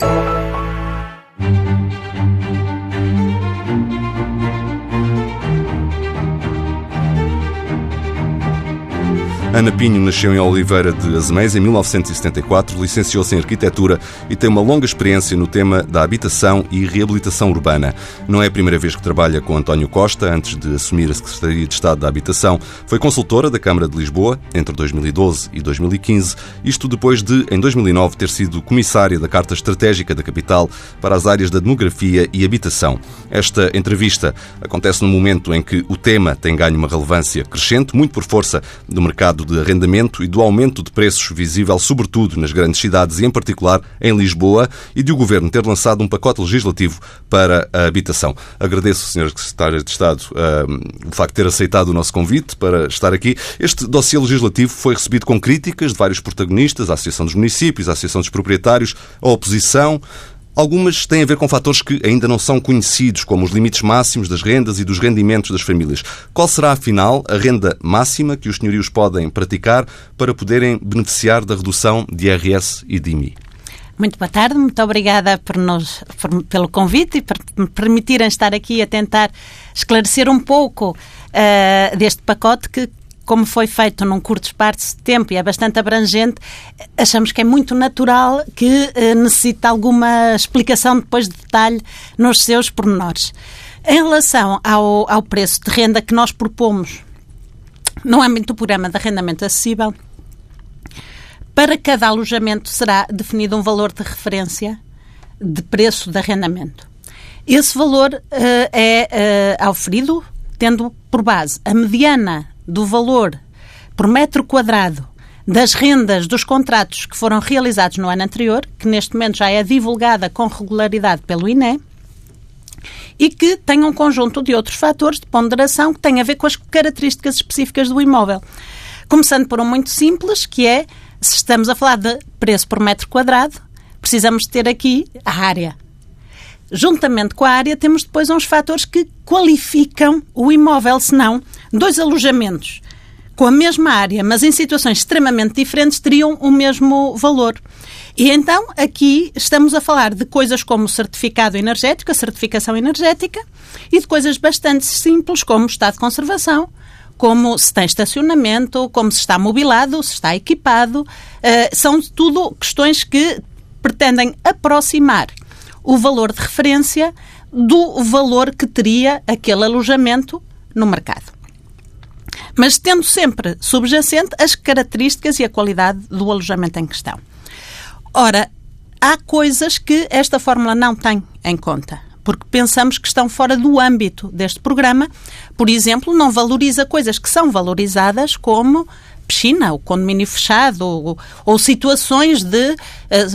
うん。Ana Pinho nasceu em Oliveira de Azeméis em 1974, licenciou-se em Arquitetura e tem uma longa experiência no tema da habitação e reabilitação urbana. Não é a primeira vez que trabalha com António Costa. Antes de assumir a Secretaria de Estado da Habitação, foi consultora da Câmara de Lisboa entre 2012 e 2015, isto depois de, em 2009, ter sido comissária da Carta Estratégica da Capital para as áreas da demografia e habitação. Esta entrevista acontece no momento em que o tema tem ganho uma relevância crescente, muito por força do mercado de arrendamento e do aumento de preços visível, sobretudo nas grandes cidades e, em particular, em Lisboa, e de o Governo ter lançado um pacote legislativo para a habitação. Agradeço, Sr. Secretário de Estado, o facto de ter aceitado o nosso convite para estar aqui. Este dossiê legislativo foi recebido com críticas de vários protagonistas, a Associação dos Municípios, a Associação dos Proprietários, a oposição. Algumas têm a ver com fatores que ainda não são conhecidos, como os limites máximos das rendas e dos rendimentos das famílias. Qual será, afinal, a renda máxima que os senhorios podem praticar para poderem beneficiar da redução de IRS e de IMI? Muito boa tarde, muito obrigada por nos, por, pelo convite e por me permitirem estar aqui a tentar esclarecer um pouco uh, deste pacote que, como foi feito num curto espaço de tempo e é bastante abrangente, achamos que é muito natural que eh, necessita alguma explicação depois de detalhe nos seus pormenores. Em relação ao, ao preço de renda que nós propomos no âmbito do programa de arrendamento acessível, para cada alojamento será definido um valor de referência de preço de arrendamento. Esse valor uh, é uh, auferido tendo por base a mediana do valor por metro quadrado das rendas dos contratos que foram realizados no ano anterior, que neste momento já é divulgada com regularidade pelo INE, e que tem um conjunto de outros fatores de ponderação que têm a ver com as características específicas do imóvel. Começando por um muito simples, que é, se estamos a falar de preço por metro quadrado, precisamos ter aqui a área. Juntamente com a área, temos depois uns fatores que qualificam o imóvel, senão dois alojamentos com a mesma área, mas em situações extremamente diferentes, teriam o mesmo valor. E então, aqui estamos a falar de coisas como certificado energético, a certificação energética, e de coisas bastante simples, como estado de conservação, como se tem estacionamento, como se está mobilado, se está equipado. Uh, são tudo questões que pretendem aproximar o valor de referência do valor que teria aquele alojamento no mercado mas tendo sempre subjacente as características e a qualidade do alojamento em questão. Ora, há coisas que esta fórmula não tem em conta porque pensamos que estão fora do âmbito deste programa. Por exemplo, não valoriza coisas que são valorizadas como piscina, o condomínio fechado, ou, ou situações de, eh,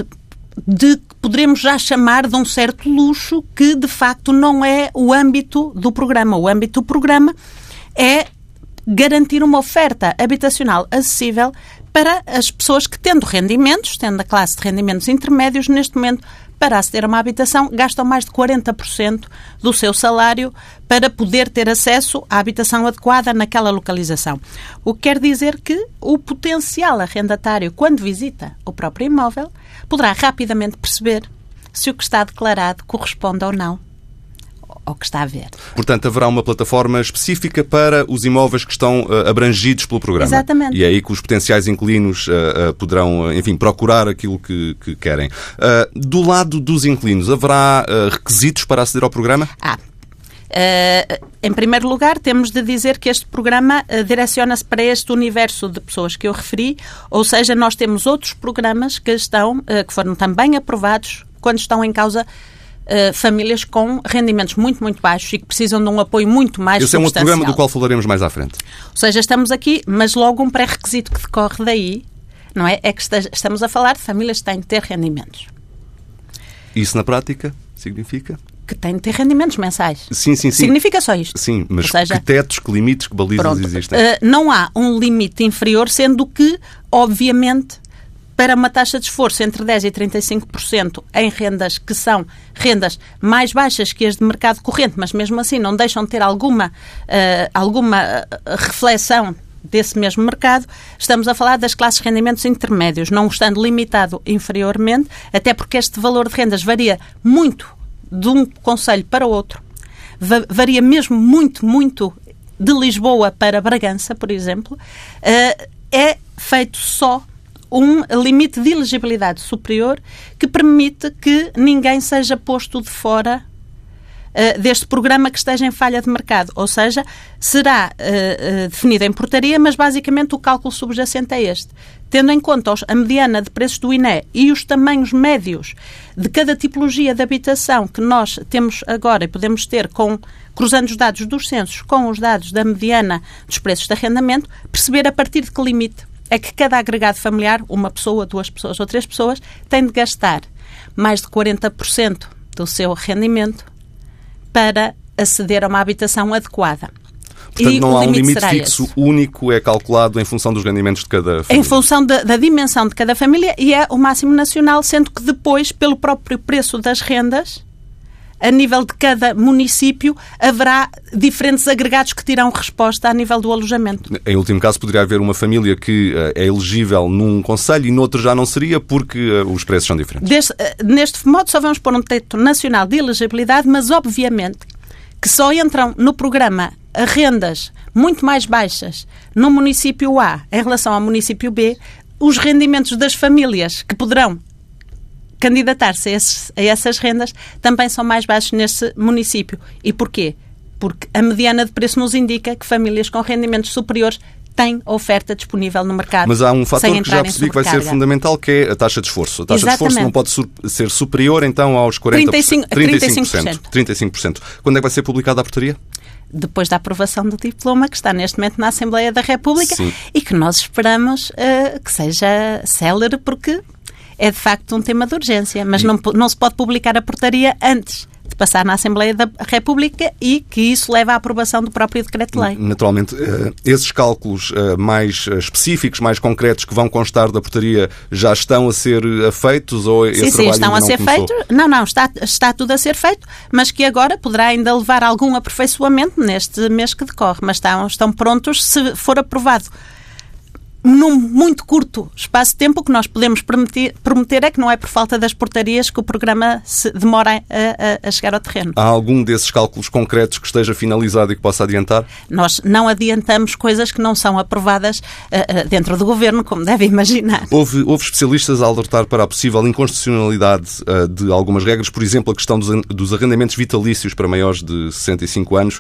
de que poderemos já chamar de um certo luxo que de facto não é o âmbito do programa. O âmbito do programa é garantir uma oferta habitacional acessível para as pessoas que, tendo rendimentos, tendo a classe de rendimentos intermédios, neste momento, para aceder a uma habitação, gastam mais de 40% do seu salário para poder ter acesso à habitação adequada naquela localização. O que quer dizer que o potencial arrendatário, quando visita o próprio imóvel, poderá rapidamente perceber se o que está declarado corresponde ou não ao que está a ver. Portanto, haverá uma plataforma específica para os imóveis que estão uh, abrangidos pelo programa. Exatamente. E é aí que os potenciais inquilinos uh, uh, poderão, enfim, procurar aquilo que, que querem. do lado dos inquilinos, haverá requisitos para aceder ao programa? Ah, Uh, em primeiro lugar, temos de dizer que este programa uh, direciona-se para este universo de pessoas que eu referi, ou seja, nós temos outros programas que estão, uh, que foram também aprovados quando estão em causa Uh, famílias com rendimentos muito, muito baixos e que precisam de um apoio muito mais Esse é um outro programa do qual falaremos mais à frente. Ou seja, estamos aqui, mas logo um pré-requisito que decorre daí, não é? É que estamos a falar de famílias que têm que ter rendimentos. Isso na prática significa? Que tem de ter rendimentos mensais. Sim, sim, sim. Significa só isto. Sim, mas seja, que tetos, que limites, que balizas pronto, existem? Uh, não há um limite inferior, sendo que, obviamente, para uma taxa de esforço entre 10% e 35% em rendas que são rendas mais baixas que as de mercado corrente, mas mesmo assim não deixam de ter alguma, uh, alguma reflexão desse mesmo mercado, estamos a falar das classes de rendimentos intermédios, não estando limitado inferiormente, até porque este valor de rendas varia muito de um conselho para outro, varia mesmo muito, muito de Lisboa para Bragança, por exemplo, uh, é feito só um limite de elegibilidade superior que permite que ninguém seja posto de fora uh, deste programa que esteja em falha de mercado. Ou seja, será uh, definida em portaria, mas basicamente o cálculo subjacente é este. Tendo em conta a mediana de preços do INE e os tamanhos médios de cada tipologia de habitação que nós temos agora e podemos ter com cruzando os dados dos censos com os dados da mediana dos preços de arrendamento, perceber a partir de que limite é que cada agregado familiar, uma pessoa, duas pessoas ou três pessoas, tem de gastar mais de 40% do seu rendimento para aceder a uma habitação adequada. Portanto, e não há um limite fixo esse. único, é calculado em função dos rendimentos de cada família. Em função da, da, dimensão de cada família e é o máximo nacional, sendo que depois, pelo próprio preço das rendas, a nível de cada município, haverá diferentes agregados que terão resposta a nível do alojamento. Em último caso, poderia haver uma família que uh, é elegível num conselho e noutro já não seria porque uh, os preços são diferentes. Deste, uh, neste modo, só vamos pôr um teto nacional de elegibilidade, mas obviamente que só entram no programa rendas muito mais baixas no município A em relação ao município B, os rendimentos das famílias que poderão candidatar-se a, a, essas rendas também são mais baixos nesse município. E porquê? Porque a mediana de preço nos indica que famílias com rendimentos superiores têm oferta disponível no mercado. Mas há um fator que já percebi que vai ser fundamental, que é a taxa de esforço. A taxa Exatamente. de esforço não pode ser superior, então, aos 40%. 35%. 35%. 35%. Quando é que vai ser publicada a portaria? Depois da aprovação do diploma, que está neste momento na Assembleia da República Sim. e que nós esperamos uh, que seja célere, porque é de facto um tema de urgência, mas não, não se pode publicar a portaria antes passar na Assembleia da República e que isso leva à aprovação do próprio decreto-lei. Naturalmente, eh, esses cálculos eh, mais eh, específicos, mais concretos que vão constar da portaria já estão a ser feitos ou esse sim, sim, estão a ser feitos. Não, não, está, está tudo a ser feito, mas que agora poderá ainda levar algum aperfeiçoamento neste mês que decorre, mas estão, estão prontos se for aprovado num muito curto espaço de tempo, o que nós podemos prometer, prometer é que não é por falta das portarias que o programa se demora a, a, a, chegar ao terreno. Há algum desses cálculos concretos que esteja finalizado e que possa adiantar? Nós não adiantamos coisas que não são aprovadas uh, uh, dentro do governo, como deve imaginar. Houve, houve especialistas a alertar para a possível inconstitucionalidade uh, de algumas regras, por exemplo, a questão dos, dos arrendamentos vitalícios para maiores de 65 anos.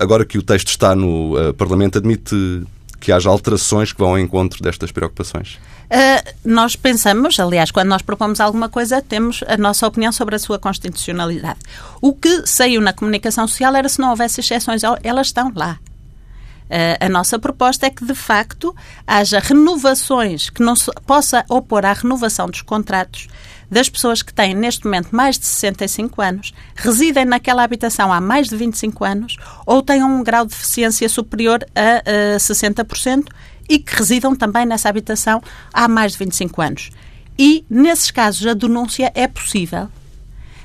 agora que o texto está no Parlamento, admite que haja alterações que vão ao encontro destas preocupações? Uh, nós pensamos, aliás, quando nós propomos alguma coisa, temos a nossa opinião sobre a sua constitucionalidade. O que saiu na comunicação social era se não houvesse exceções, elas estão lá. Uh, a nossa proposta é que, de facto, haja renovações, que não se possa opor à renovação dos contratos das pessoas que têm neste momento mais de 65 anos, residem naquela habitação há mais de 25 anos ou tenham um grau de deficiência superior a, a 60% e que residam também nessa habitação há mais de 25 anos. E, nesses casos, a denúncia é possível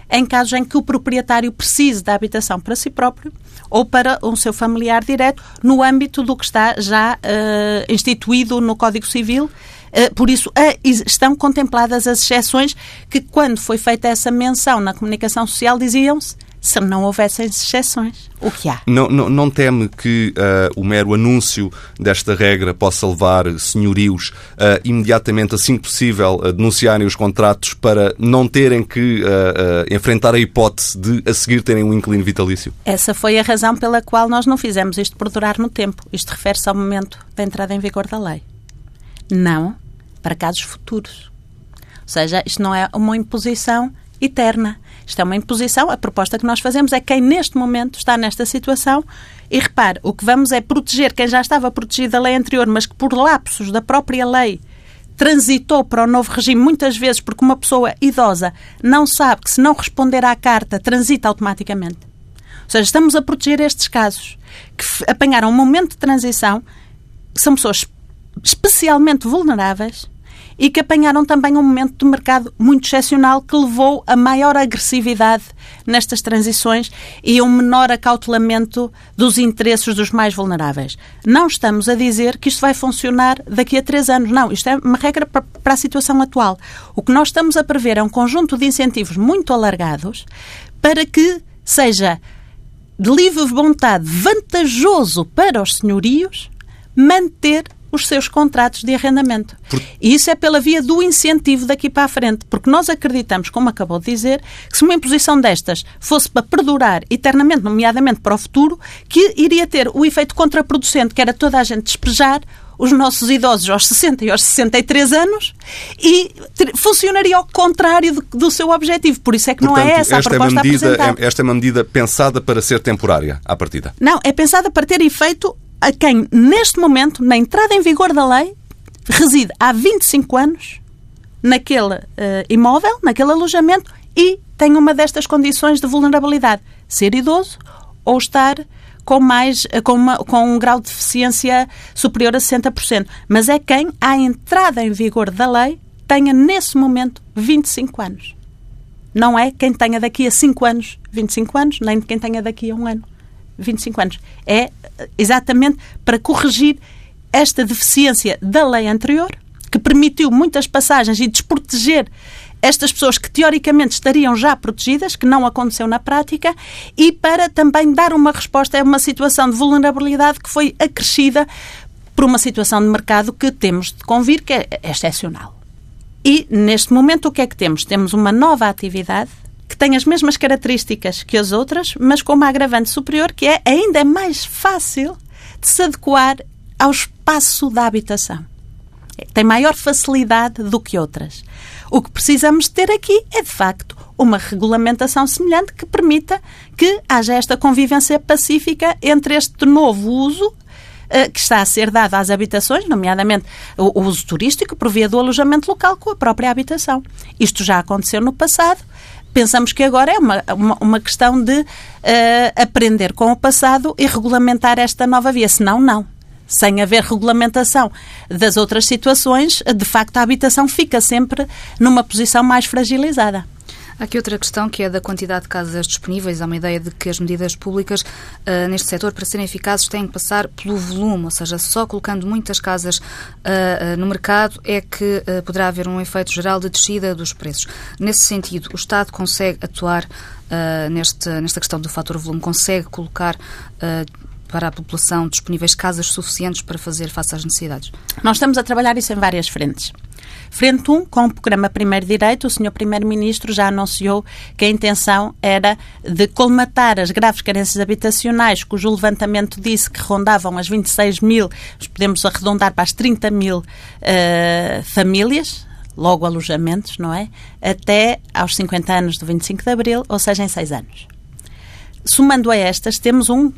em casos em que o proprietário precise da habitação para si próprio ou para um seu familiar direto, no âmbito do que está já uh, instituído no Código Civil. Eh, por isso, estão contempladas as exceções que, quando foi feita essa menção na comunicação social, diziam-se se não houvessem exceções. O que há? Não, não, não teme que uh, o mero anúncio desta regra possa levar senhorios uh, imediatamente, assim que possível, a denunciarem os contratos para não terem que uh, enfrentar a hipótese de a seguir terem um inquilino vitalício? Essa foi a razão pela qual nós não fizemos isto por durar no tempo. Isto refere-se ao momento da entrada em vigor da lei. Não para casos futuros. Ou seja, isto não é uma imposição eterna. Isto é uma imposição. A proposta que nós fazemos é quem neste momento está nesta situação. E repare, o que vamos é proteger quem já estava protegido da lei anterior, mas que por lapsos da própria lei transitou para o novo regime muitas vezes porque uma pessoa idosa não sabe que se não responder à carta transita automaticamente. Ou seja, estamos a proteger estes casos que apanharam um momento de transição, que são pessoas especialmente vulneráveis e que apanharam também um momento de mercado muito excepcional que levou a maior agressividade nestas transições e um menor acautelamento dos interesses dos mais vulneráveis. Não estamos a dizer que isto vai funcionar daqui a três anos. Não, isto é uma regra para a situação atual. O que nós estamos a prever é um conjunto de incentivos muito alargados para que seja de livre vontade vantajoso para os senhorios manter os seus contratos de arrendamento. Por... E isso é pela via do incentivo daqui para a frente, porque nós acreditamos, como acabou de dizer, que se uma imposição destas fosse para perdurar eternamente, nomeadamente para o futuro, que iria ter o efeito contraproducente, que era toda a gente despejar os nossos idosos aos 60 e aos 63 anos e funcionaria ao contrário do, do seu objetivo. Por isso é que Portanto, não é essa a proposta é medida, apresentada. É, esta é uma medida pensada para ser temporária, à partida? Não, é pensada para ter efeito a quem, neste momento, na entrada em vigor da lei, reside há 25 anos naquele uh, imóvel, naquele alojamento e tem uma destas condições de vulnerabilidade: ser idoso ou estar com, mais, com, uma, com um grau de deficiência superior a 60%. Mas é quem, à entrada em vigor da lei, tenha nesse momento 25 anos. Não é quem tenha daqui a 5 anos 25 anos, nem quem tenha daqui a um ano 25 anos. É exatamente para corrigir esta deficiência da lei anterior, que permitiu muitas passagens e desproteger estas pessoas que teoricamente estariam já protegidas, que não aconteceu na prática, e para também dar uma resposta a uma situação de vulnerabilidade que foi acrescida por uma situação de mercado que temos de convir que é excepcional. E, neste momento, o que é que temos? Temos uma nova atividade que tem as mesmas características que as outras, mas com uma agravante superior que é ainda mais fácil de se adequar ao espaço da habitação. Tem maior facilidade do que outras. O que precisamos ter aqui é, de facto, uma regulamentação semelhante que permita que haja esta convivência pacífica entre este novo uso eh, que está a ser dado às habitações, nomeadamente o uso turístico por via do alojamento local com a própria habitação. Isto já aconteceu no passado. Pensamos que agora é uma, uma, uma questão de uh, aprender com o passado e regulamentar esta nova via. Senão, não sem haver regulamentação das outras situações, de facto a habitação fica sempre numa posição mais fragilizada. Há aqui outra questão que é da quantidade de casas disponíveis. Há uma ideia de que as medidas públicas uh, neste setor, para serem eficazes, têm que passar pelo volume, ou seja, só colocando muitas casas uh, uh, no mercado é que poderá haver um efeito geral de descida dos preços. Nesse sentido, o Estado consegue atuar neste, nesta questão do fator volume, consegue colocar para a população disponíveis casas suficientes para fazer face às necessidades? Nós estamos a trabalhar isso em várias frentes. Frente 1, com o programa Primeiro Direito, o Sr. Primeiro-Ministro já anunciou que a intenção era de colmatar as graves carências habitacionais, cujo levantamento disse que rondavam as 26 mil, podemos arredondar para as 30 mil uh, famílias, logo alojamentos, não é? Até aos 50 anos do 25 de Abril, ou seja, em 6 anos. Somando a estas, temos um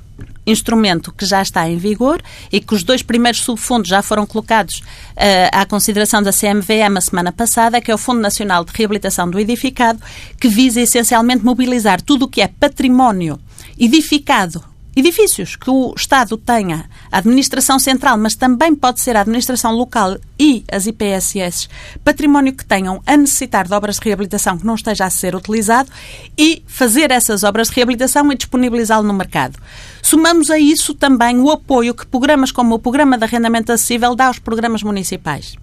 instrumento que já está em vigor e que os dois primeiros subfundos já foram colocados uh, à consideração da CMVM a semana passada, que é o Fundo Nacional de Reabilitação do Edificado, que visa essencialmente mobilizar tudo o que é património edificado edifícios que o Estado tenha, a administração central, mas também pode ser a administração local e as IPSS, património que tenham a necessitar de obras de reabilitação que não esteja a ser utilizado e fazer essas obras de reabilitação e disponibilizá-lo no mercado. Somamos a isso também o apoio que programas como o Programa de Arrendamento Acessível dá aos programas municipais.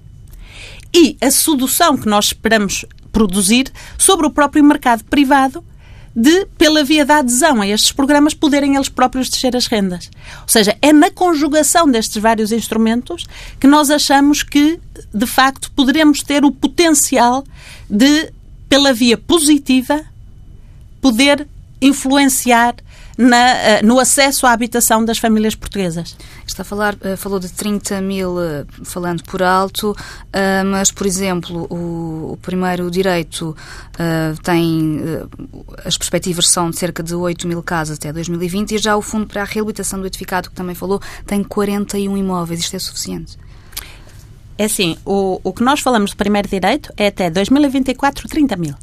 E a sedução que nós esperamos produzir sobre o próprio mercado privado de, pela via da adesão a estes programas, poderem eles próprios descer as rendas. Ou seja, é na conjugação destes vários instrumentos que nós achamos que, de facto, poderemos ter o potencial de, pela via positiva, poder influenciar na, eh, no acesso à habitação das famílias portuguesas. Está a falar, eh, falou de 30 mil, eh, falando por alto, mas, por exemplo, o, o primeiro direito tem, as perspectivas são de cerca de 8 mil casas até 2020 e já o Fundo para a Reabilitação do Edificado, que também falou, tem 41 imóveis. Isto é suficiente? É assim, o, o que nós falamos de primeiro direito é até 2024 30 mil.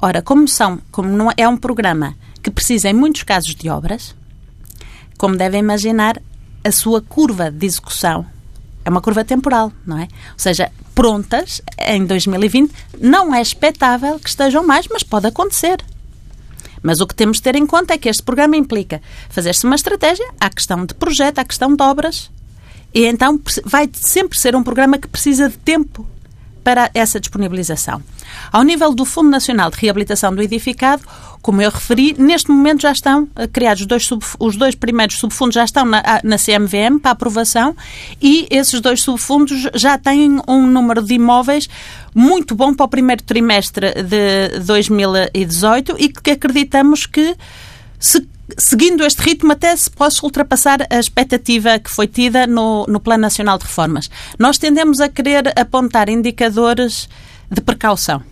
Ora, como são, como não é um programa que precisa em muitos casos de obras, como devem imaginar, a sua curva de execução é uma curva temporal, não é? Ou seja, prontas em 2020, não é expectável que estejam mais, mas pode acontecer. Mas o que temos de ter em conta é que este programa implica fazer-se uma estratégia, à questão de projeto, à questão de obras, e então vai sempre ser um programa que precisa de tempo para essa disponibilização. Ao nível do Fundo Nacional de Reabilitação do Edificado, como eu referi, neste momento já estão eh, criados os dois, sub, os dois primeiros subfundos, já estão na, na CMVM para aprovação e esses dois subfundos já têm um número de imóveis muito bom para o primeiro trimestre de 2018 e que acreditamos que se seguindo este ritmo, até se possa ultrapassar a expectativa que foi tida no, no Plano Nacional de Reformas. Nós tendemos a querer apontar indicadores de precaução.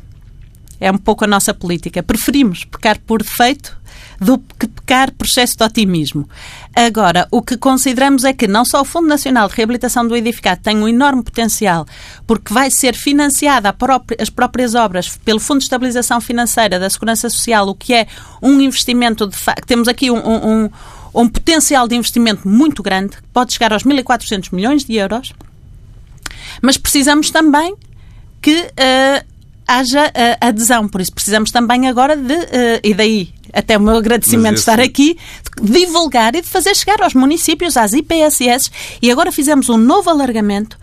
É um pouco a nossa política. Preferimos pecar por defeito do que pecar por excesso de otimismo. Agora, o que consideramos é que não só o Fundo Nacional de Reabilitação do Edificado tem um enorme potencial, porque vai ser financiada própria, as próprias obras pelo Fundo de Estabilização Financeira da Segurança Social, o que é um investimento de facto. Temos aqui um, um, um potencial de investimento muito grande, pode chegar aos 1.400 milhões de euros, mas precisamos também que uh, haja uh, adesão. Por isso precisamos também agora de, uh, e daí até o meu agradecimento de estar aqui, de divulgar e de fazer chegar aos municípios, às IPSS, e agora fizemos um novo alargamento.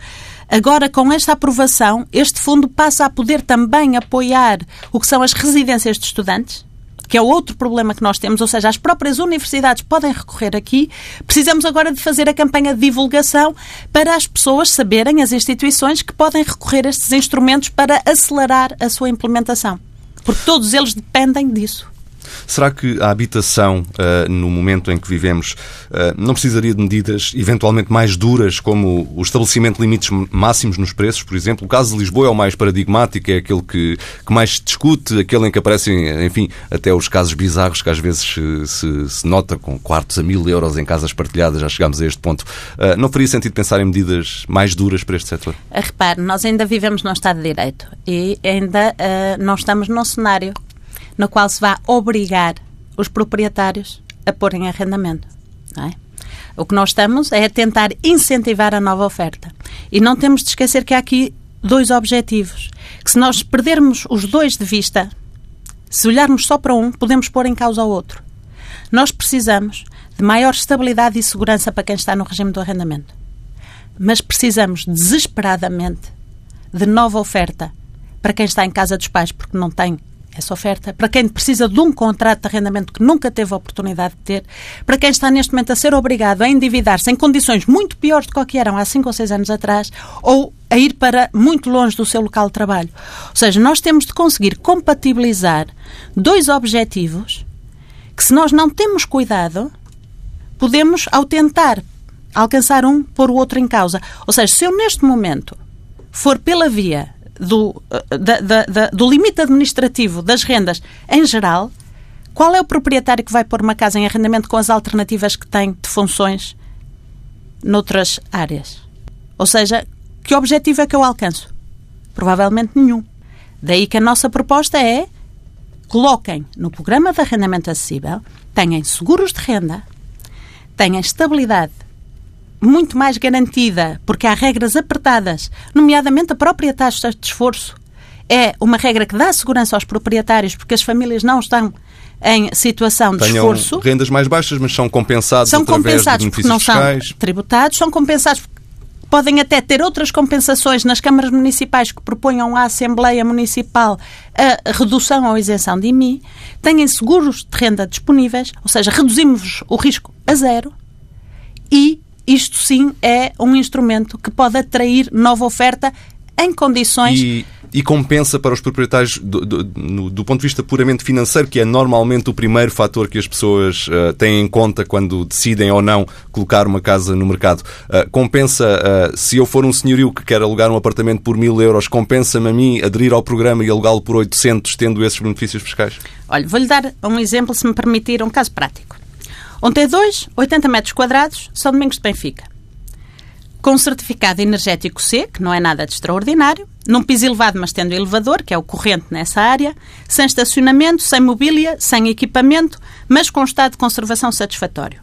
Agora, com esta aprovação, este fundo passa a poder também apoiar o que são as residências de estudantes, que é outro problema que nós temos, ou seja, as próprias universidades podem recorrer aqui. Precisamos agora de fazer a campanha de divulgação para as pessoas saberem, as instituições, que podem recorrer a estes instrumentos para acelerar a sua implementação. Porque todos eles dependem disso. Será que a habitação, uh, no momento em que vivemos, uh, não precisaria de medidas eventualmente mais duras, como o estabelecimento de limites máximos nos preços, por exemplo? O caso de Lisboa é o mais paradigmático, é aquele que, que mais se discute, aquele em que aparecem, enfim, até os casos bizarros que às vezes se, se nota com quartos a mil euros em casas partilhadas, já chegámos a este ponto. Uh, não faria sentido pensar em medidas mais duras para este setor? Repare, nós ainda vivemos num Estado de Direito e ainda não estamos num cenário no qual se vai obrigar os proprietários a pôr em arrendamento. É? O que nós estamos é a tentar incentivar a nova oferta. E não temos de esquecer que há aqui dois objetivos. Que se nós perdermos os dois de vista, se olharmos só para um, podemos pôr em causa o outro. Nós precisamos de maior estabilidade e segurança para quem está no regime do arrendamento. Mas precisamos desesperadamente de nova oferta para quem está em casa dos pais porque não tem essa oferta, para quem precisa de um contrato de arrendamento que nunca teve a oportunidade de ter, para quem está neste momento a ser obrigado a endividar-se em condições muito piores do que eram há 5 ou 6 anos atrás, ou a ir para muito longe do seu local de trabalho. Ou seja, nós temos de conseguir compatibilizar dois objetivos que, se nós não temos cuidado, podemos, ao tentar alcançar um, pôr o outro em causa. Ou seja, se eu neste momento for pela via do, eh, da, da, da, do limite administrativo das rendas em geral, qual é o proprietário que vai pôr uma casa em arrendamento com as alternativas que tem de funções noutras áreas? Ou seja, que objetivo é que eu alcanço? Provavelmente nenhum. Daí que a nossa proposta é coloquem no programa de arrendamento acessível, tenham seguros de renda, tenham estabilidade muito mais garantida, porque há regras apertadas, nomeadamente a própria taxa de esforço. É uma regra que dá segurança aos proprietários, porque as famílias não estão em situação de Tenham esforço. rendas mais baixas, mas são compensados são compensados de porque não fiscais. são tributados, são compensados podem até ter outras compensações nas câmaras municipais que proponham à Assembleia Municipal a redução ou isenção de IMI, têm seguros de renda disponíveis, ou seja, reduzimos o risco a zero e isto sim é um instrumento que pode atrair nova oferta em condições. E, e compensa para os proprietários do, do, do, do, ponto de vista puramente financeiro, que é normalmente o primeiro fator que as pessoas uh, têm em conta quando decidem ou não colocar uma casa no mercado. Uh, compensa, uh, se eu for um senhorio que quer alugar um apartamento por mil euros, compensa-me a mim aderir ao programa e alugá-lo por 800, tendo esses benefícios fiscais? Olha, vou-lhe dar um exemplo, se me permitir, um caso prático. Um T2, 80 metros quadrados, São Domingos de Benfica. com certificado energético C, que não é nada de extraordinário, num piso elevado, mas tendo elevador, que é o corrente nessa área, sem estacionamento, sem mobília, sem equipamento, mas com estado de conservação satisfatório.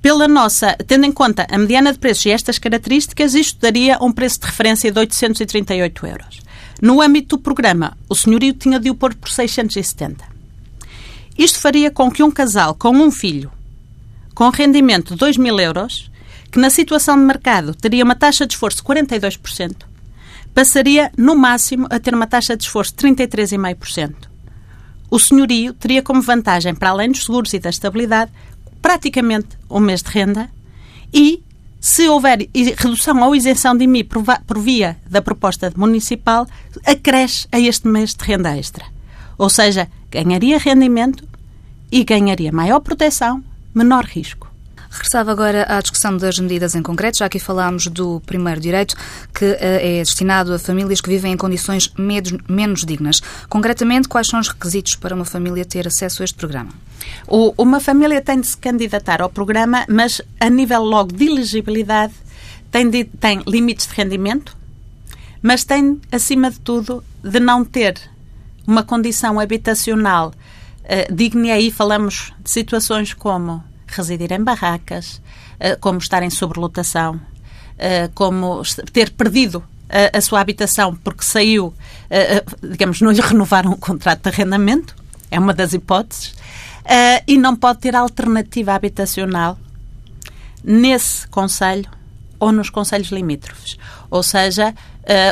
Pela nossa, tendo em conta a mediana de preços e estas características, isto daria um preço de referência de 838 euros. No âmbito do programa, o senhorio tinha de o pôr por 670. Isto faria com que um casal com um filho, com rendimento de 2 mil euros, que na situação de mercado teria uma taxa de esforço de 42%, passaria, no máximo, a ter uma taxa de esforço de 33,5%. O senhorio teria como vantagem, para além dos seguros e da estabilidade, praticamente um mês de renda e, se houver redução ou isenção de IMI por via da proposta municipal, acresce a este mês de renda extra. Ou seja, ganharia rendimento e ganharia maior proteção, menor risco. Regressava agora à discussão das medidas em concreto, já aqui falámos do primeiro direito, que uh, é destinado a famílias que vivem em condições menos, dignas. Concretamente, quais são os requisitos para uma família ter acesso a este programa? Uma família tem de se candidatar ao programa, mas a nível logo de elegibilidade tem, de, tem limites de rendimento, mas tem, acima de tudo, de não ter uma condição habitacional uh, digna. E aí falamos de situações como residir em barracas, eh, como estar em sobrelotação, eh, como ter perdido a, sua habitação porque saiu, eh, digamos, não lhe renovaram o contrato de arrendamento, é uma das hipóteses, e não pode ter alternativa habitacional nesse Conselho ou nos Conselhos limítrofes. Ou seja,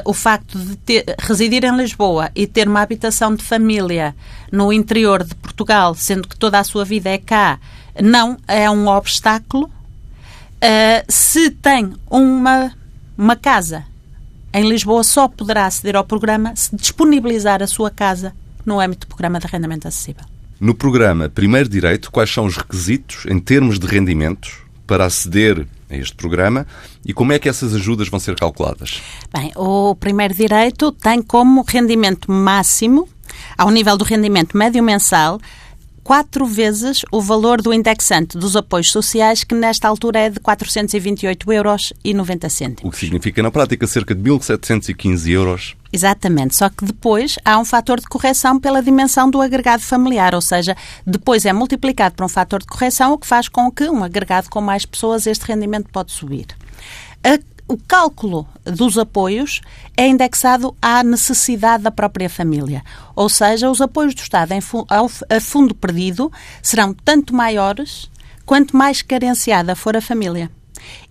o facto de ter, residir em Lisboa e ter uma habitação de família no interior de Portugal, sendo que toda a sua vida é cá, não é um obstáculo. Uh, se tem uma, uma casa em Lisboa, só poderá aceder ao programa se disponibilizar a sua casa no âmbito do programa de arrendamento acessível. No programa Primeiro Direito, quais são os requisitos em termos de rendimentos para aceder a este programa e como é que essas ajudas vão ser calculadas? Bem, o Primeiro Direito tem como rendimento máximo, ao nível do rendimento médio mensal, quatro vezes o valor do indexante dos apoios sociais, que nesta altura é de 428 euros e 90 cêntimos. O que significa, na prática, cerca de 1.715 euros. Exatamente, só que depois há um fator de correção pela dimensão do agregado familiar, ou seja, depois é multiplicado por um fator de correção, o que faz com que um agregado com mais pessoas este rendimento pode subir. A o cálculo dos apoios é indexado à necessidade da própria família. Ou seja, os apoios do Estado a fundo perdido serão tanto maiores quanto mais carenciada for a família.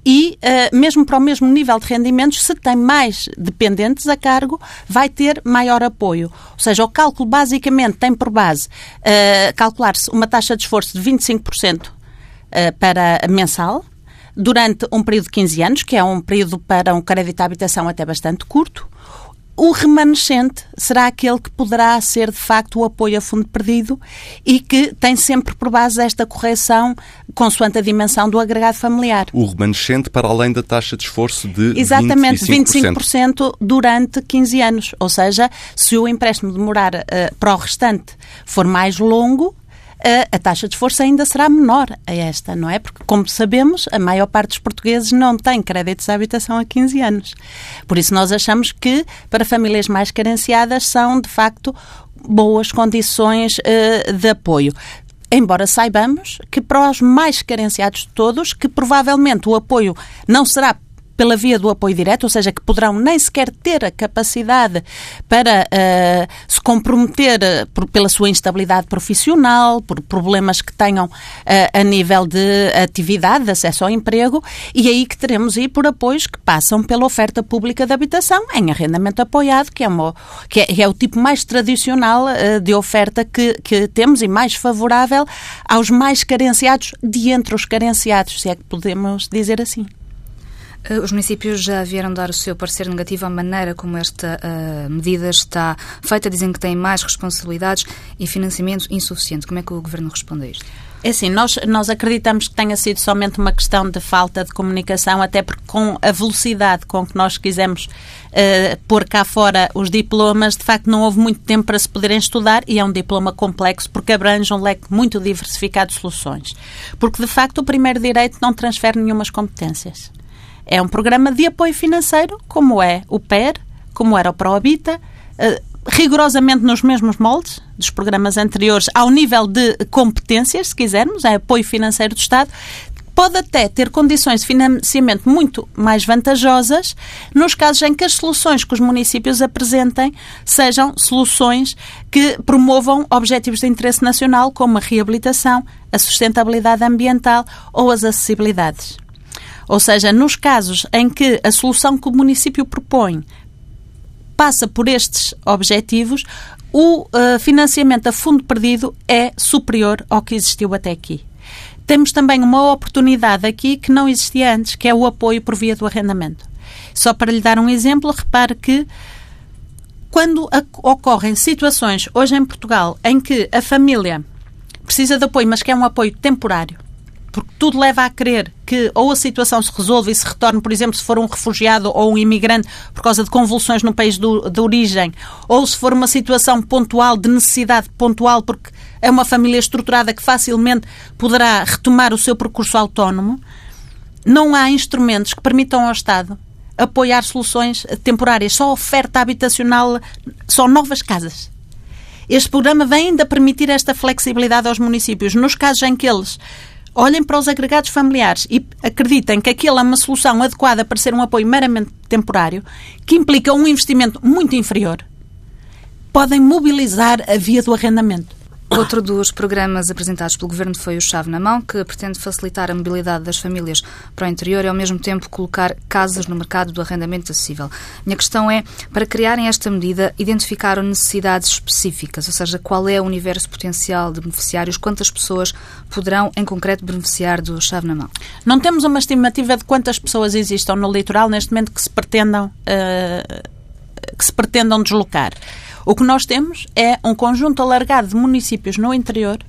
E, uh, mesmo para o mesmo nível de rendimentos, se tem mais dependentes a cargo, vai ter maior apoio. Ou seja, o cálculo basicamente tem por base uh, calcular-se uma taxa de esforço de 25% uh, para mensal, durante um período de 15 anos, que é um período para um crédito de habitação até bastante curto. O remanescente será aquele que poderá ser, de facto, o apoio a fundo perdido e que tem sempre por base esta correção consoante a dimensão do agregado familiar. O remanescente para além da taxa de esforço de Exatamente, 25%, 25% durante 15 anos. Ou seja, se o empréstimo demorar uh, para o restante for mais longo, a, taxa de esforço ainda será menor a esta, não é? Porque, como sabemos, a maior parte dos portugueses não tem créditos de habitação há 15 anos. Por isso, nós achamos que para famílias mais carenciadas são, de facto, boas condições uh, de apoio. Embora saibamos que para os mais carenciados de todos, que provavelmente o apoio não será pela via do apoio direto, ou seja, que poderão nem sequer ter a capacidade para uh, se comprometer uh, por, pela sua instabilidade profissional, por problemas que tenham uh, a nível de atividade, de acesso ao emprego, e aí que teremos aí por apoios que passam pela oferta pública de habitação em arrendamento apoiado, que é, uma, que é, é o tipo mais tradicional de oferta que, que temos e mais favorável aos mais carenciados de entre os carenciados, se é que podemos dizer assim. Eh, os municípios já vieram dar o seu parecer negativo à maneira como esta uh, medida está feita. Dizem que têm mais responsabilidades e financiamento insuficiente. Como é que o Governo responde a isto? É assim, nós, nós acreditamos que tenha sido somente uma questão de falta de comunicação, até porque com a velocidade com que nós quisemos uh, pôr cá fora os diplomas, de facto não houve muito tempo para se poderem estudar e é um diploma complexo porque abrange um leque muito diversificado de soluções. Porque, de facto, o primeiro direito não transfere nenhumas competências É um programa de apoio financeiro, como é o PER, como era o ProHabita, uh, rigorosamente nos mesmos moldes dos programas anteriores, ao nível de competências, se quisermos, é apoio financeiro do Estado, pode até ter condições de financiamento muito mais vantajosas nos casos em que as soluções que os municípios apresentem sejam soluções que promovam objetivos de interesse nacional, como a reabilitação, a sustentabilidade ambiental ou as acessibilidades. Ou seja, nos casos em que a solução que o município propõe passa por estes objetivos, o uh, financiamento a fundo perdido é superior ao que existiu até aqui. Temos também uma oportunidade aqui que não existia antes, que é o apoio por via do arrendamento. Só para lhe dar um exemplo, repare que quando ocorrem situações hoje em Portugal em que a família precisa de apoio, mas que é um apoio temporário, porque tudo leva a crer que ou a situação se resolve e se retorne, por exemplo, se for um refugiado ou um imigrante por causa de convulsões no país do, de origem, ou se for uma situação pontual, de necessidade pontual, porque é uma família estruturada que facilmente poderá retomar o seu percurso autónomo, não há instrumentos que permitam ao Estado apoiar soluções temporárias, só oferta habitacional, só novas casas. Este programa vem ainda permitir esta flexibilidade aos municípios, nos casos em que eles olhem para os agregados familiares e acreditem que aquilo é uma solução adequada para ser um apoio meramente temporário, que implica um investimento muito inferior, podem mobilizar a via do arrendamento. Outro dos programas apresentados pelo Governo foi o Chave na Mão, que pretende facilitar a mobilidade das famílias para o interior e, ao mesmo tempo, colocar casas no mercado do arrendamento acessível. Minha questão é, para criarem esta medida, identificaram necessidades específicas, ou seja, qual é o universo potencial de beneficiários, quantas pessoas poderão, em concreto, beneficiar do Chave na Mão? Não temos uma estimativa de quantas pessoas existam no litoral neste momento que se pretendam, uh, que se pretendam deslocar. O que nós temos é um conjunto alargado de municípios no interior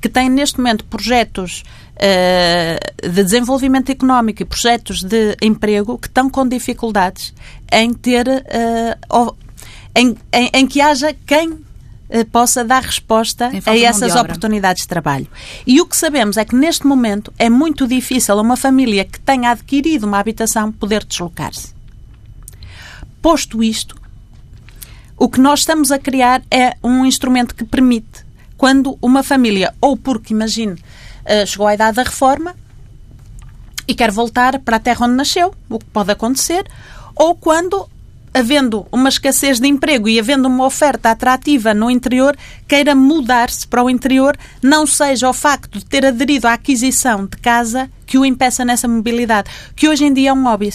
que têm neste momento projetos uh, de desenvolvimento económico e projetos de emprego que estão com dificuldades em ter uh, em, em, em, que haja quem uh, possa dar resposta a essas oportunidades de trabalho. E o que sabemos é que neste momento é muito difícil uma família que tenha adquirido uma habitação poder deslocar-se. Posto isto, o que nós estamos a criar é um instrumento que permite, quando uma família, ou porque, imagine, eh, chegou à idade da reforma e quer voltar para a terra onde nasceu, o que pode acontecer, ou quando, havendo uma escassez de emprego e havendo uma oferta atrativa no interior, queira mudar-se para o interior, não seja o facto de ter aderido à aquisição de casa que o impeça nessa mobilidade, que hoje em dia é um óbvio.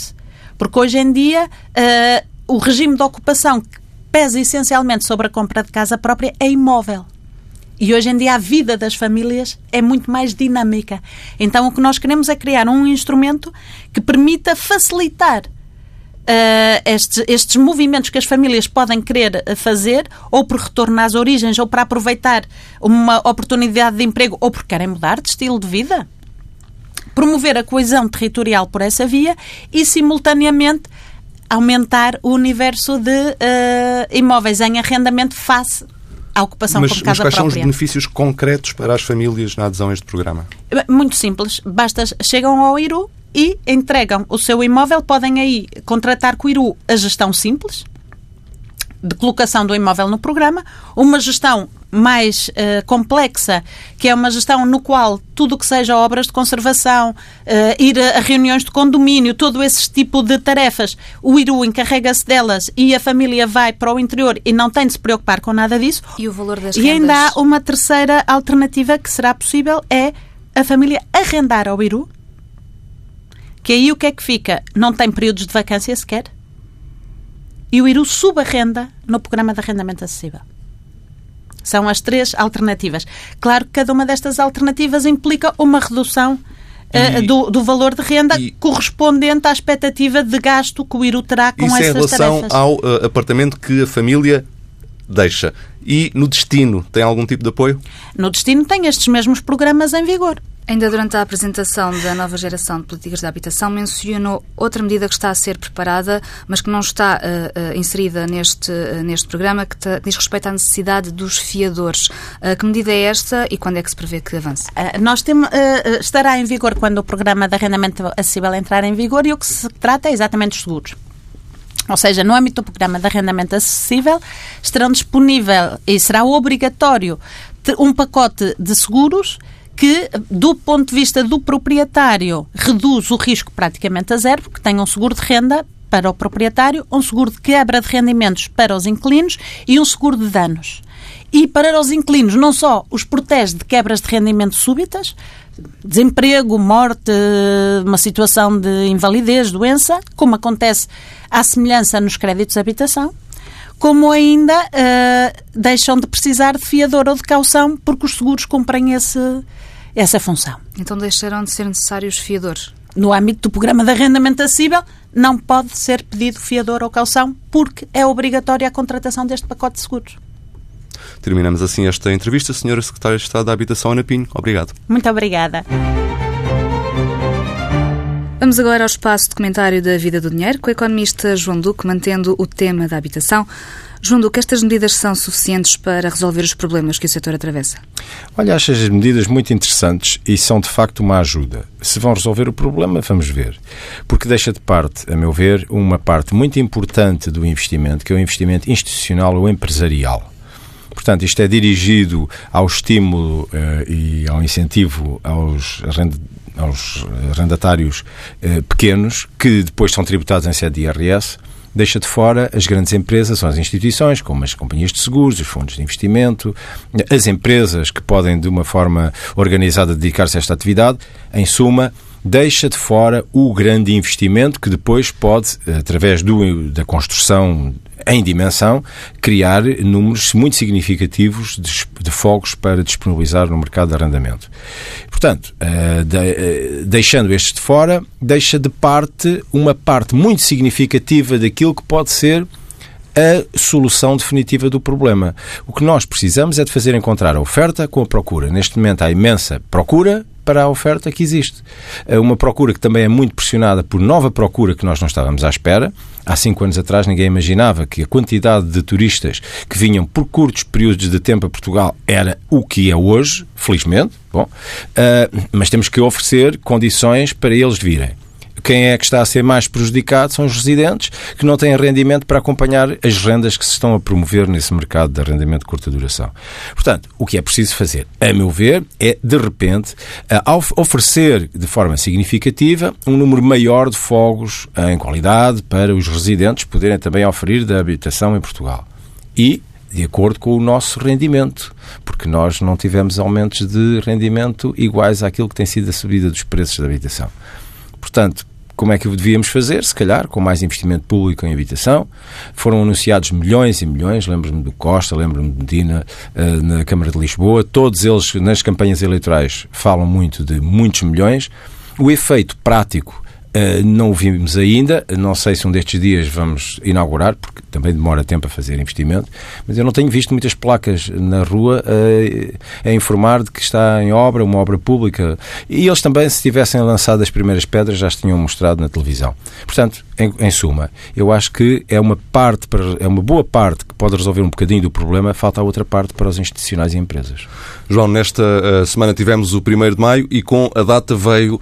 Porque hoje em dia uh, o regime de ocupação pesa essencialmente sobre a compra de casa própria é imóvel. E hoje em dia a vida das famílias é muito mais dinâmica. Então o que nós queremos é criar um instrumento que permita facilitar uh, estes, estes movimentos que as famílias podem querer eh, fazer, ou por retorno às origens, ou para aproveitar uma oportunidade de emprego, ou porque querem mudar de estilo de vida. Promover a coesão territorial por essa via e, simultaneamente, aumentar o universo de uh, imóveis em arrendamento face à ocupação mas, como casa mas quais própria. são os benefícios concretos para as famílias na adesão a este programa? Muito simples. Basta chegam ao IRU e entregam o seu imóvel. Podem aí contratar com o IRU a gestão simples de colocação do imóvel no programa, uma gestão mais uh, complexa, que é uma gestão no qual tudo o que seja obras de conservação, uh, ir a, a, reuniões de condomínio, todo esse tipo de tarefas, o IRU encarrega-se delas e a família vai para o interior e não tem de se preocupar com nada disso. E o valor das E ainda há uma terceira alternativa que será possível, é a família arrendar ao IRU, que aí o que é que fica? Não tem períodos de vacância sequer. E o IRU subarrenda no programa de arrendamento acessível. São as três alternativas. Claro que cada uma destas alternativas implica uma redução uh, do, do, valor de renda e, correspondente à expectativa de gasto que o IRU terá com isso essas tarefas. Isso em relação tarefas. ao uh, apartamento que a família deixa. E no destino, tem algum tipo de apoio? No destino tem estes mesmos programas em vigor. Ainda durante a apresentação da nova geração de políticas de habitação, mencionou outra medida que está a ser preparada, mas que não está uh, uh, inserida neste, uh, neste programa, que diz respeito à necessidade dos fiadores. que medida é esta e quando é que se prevê que avance? nós temos, estará em vigor quando o programa de arrendamento acessível entrar em vigor e o que se trata é exatamente dos seguros. Ou seja, no âmbito do programa de arrendamento acessível, estarão disponível e será obrigatório um pacote de seguros que, do ponto de vista do proprietário, reduz o risco praticamente a zero, porque tem um seguro de renda para o proprietário, um seguro de quebra de rendimentos para os inquilinos e um seguro de danos. E para os inquilinos, não só os protege de quebras de rendimento súbitas, desemprego, morte, uma situação de invalidez, doença, como acontece à semelhança nos créditos de habitação, como ainda uh, deixam de precisar de fiador ou de caução porque os seguros cumprem esse, essa função. Então deixarão de ser necessários fiadores? No âmbito do programa de arrendamento acessível, não pode ser pedido fiador ou caução porque é obrigatória a contratação deste pacote de seguros. Terminamos assim esta entrevista. Senhora Secretária de Estado da Habitação, Ana Pinho, obrigado. Muito obrigada. Vamos agora ao espaço de comentário da vida do dinheiro com o economista João Duque, mantendo o tema da habitação. João Duque, estas medidas são suficientes para resolver os problemas que o setor atravessa? Olha, acho as medidas muito interessantes e são de facto uma ajuda. Se vão resolver o problema, vamos ver. Porque deixa de parte, a meu ver, uma parte muito importante do investimento, que é o investimento institucional ou empresarial. Portanto, isto é dirigido ao estímulo uh, e ao incentivo aos aos arrendatários eh, pequenos, que depois são tributados em sede de IRS, deixa de fora as grandes empresas, são as instituições, como as companhias de seguros, os fundos de investimento, as empresas que podem, de uma forma organizada, dedicar-se a esta atividade. Em suma, deixa de fora o grande investimento que depois pode, através do, da construção em dimensão, criar números muito significativos de, de fogos para disponibilizar no mercado de arrendamento. Portanto, de, uh, deixando estes de fora, deixa de parte uma parte muito significativa daquilo que pode ser a solução definitiva do problema. O que nós precisamos é de fazer encontrar a oferta com a procura. Neste momento há imensa procura, para a oferta que existe. É uma procura que também é muito pressionada por nova procura que nós não estávamos à espera. Há cinco anos atrás ninguém imaginava que a quantidade de turistas que vinham por curtos períodos de tempo a Portugal era o que é hoje, felizmente. Bom, uh, mas temos que oferecer condições para eles virem quem é que está a ser mais prejudicado são os residentes que não têm rendimento para acompanhar as rendas que se estão a promover nesse mercado de arrendamento de curta duração. Portanto, o que é preciso fazer, a meu ver, é, de repente, oferecer de forma significativa um número maior de fogos em qualidade para os residentes poderem também oferir da habitação em Portugal. E de acordo com o nosso rendimento, porque nós não tivemos aumentos de rendimento iguais àquilo que tem sido a subida dos preços da habitação. Portanto, como é que o devíamos fazer, se calhar, com mais investimento público em habitação. Foram anunciados milhões e milhões, lembro-me do Costa, lembro-me de Medina, uh, na Câmara de Lisboa. Todos eles, nas campanhas eleitorais, falam muito de muitos milhões. O efeito prático Uh, não o vimos ainda, não sei se um destes dias vamos inaugurar, porque também demora tempo a fazer investimento, mas eu não tenho visto muitas placas na rua uh, a informar de que está em obra, uma obra pública. E eles também, se tivessem lançado as primeiras pedras, já as tinham mostrado na televisão. Portanto, em, em suma, eu acho que é uma parte, para, é uma boa parte que pode resolver um bocadinho do problema, falta a outra parte para os institucionais e empresas. João, nesta uh, semana tivemos o 1 de maio e com a data veio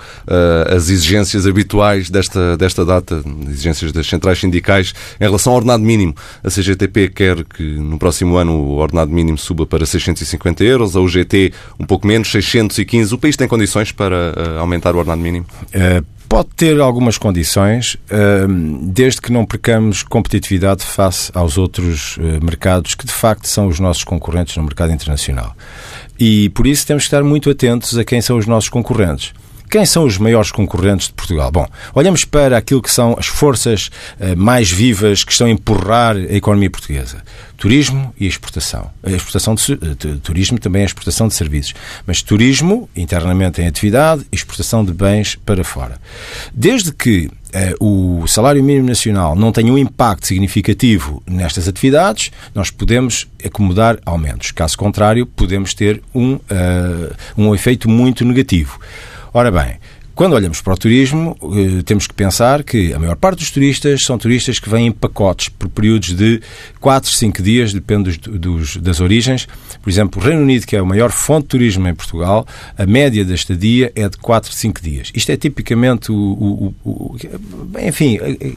as exigências habituais atuais desta, desta data, exigências das centrais sindicais, em relação ao ordenado mínimo. A CGTP quer que no próximo ano o ordenado mínimo suba para 650 euros, a UGT um pouco menos, 615. O país tem condições para uh, aumentar o ordenado mínimo? Uh, pode ter algumas condições, uh, desde que não percamos competitividade face aos outros mercados que de facto são os nossos concorrentes no mercado internacional. E por isso temos que estar muito atentos a quem são os nossos concorrentes quem são os maiores concorrentes de Portugal? Bom, olhamos para aquilo que são as forças uh, mais vivas que estão a empurrar a economia portuguesa. Turismo e exportação. A exportação de, de, turismo também é exportação de serviços. Mas turismo, internamente em atividade, exportação de bens para fora. Desde que uh, o salário mínimo nacional não tenha um impacto significativo nestas atividades, nós podemos acomodar aumentos. Caso contrário, podemos ter um, uh, um efeito muito negativo. Ora bem, quando olhamos para o turismo, eh, temos que pensar que a maior parte dos turistas são turistas que vêm em pacotes por períodos de 4, 5 dias, depende dos, dos, das origens. Por exemplo, o Reino Unido, que é a maior fonte de turismo em Portugal, a média da estadia é de 4, 5 dias. Isto é tipicamente o. o, o, o enfim, eh, eh,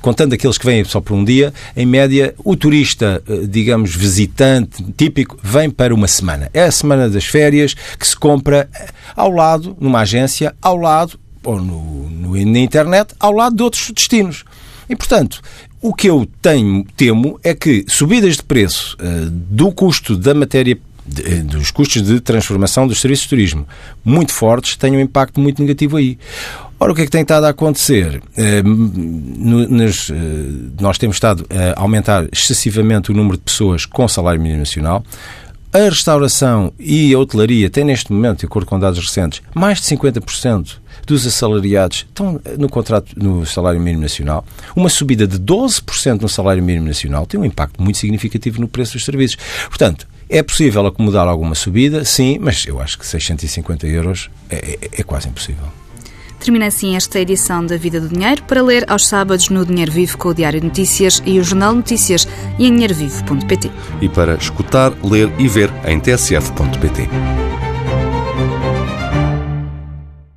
contando aqueles que vêm só por um dia, em média, o turista, digamos, visitante típico, vem para uma semana. É a semana das férias que se compra ao lado, numa agência, ao lado, ou no, no, na internet, ao lado de outros destinos. E, portanto, o que eu tenho, temo é que subidas de preço uh, do custo da matéria eh, dos custos de transformação dos serviços de turismo muito fortes tenham um impacto muito negativo aí. Ora, o que é que tem estado a acontecer? Uh, no, nos, uh, nós temos estado a aumentar excessivamente o número de pessoas com salário mínimo nacional. A restauração e a hotelaria têm neste momento, de acordo com dados recentes, mais de 50% dos assalariados estão no contrato no salário mínimo nacional. Uma subida de 12% no salário mínimo nacional tem um impacto muito significativo no preço dos serviços. Portanto, é possível acomodar alguma subida, sim, mas eu acho que 650 euros é, é, é quase impossível. Termina assim esta edição da Vida do Dinheiro para ler aos sábados no Dinheiro Vivo com o Diário Notícias e o Jornal Notícias e em dinheirovivo.pt. E para escutar, ler e ver em tsf.pt.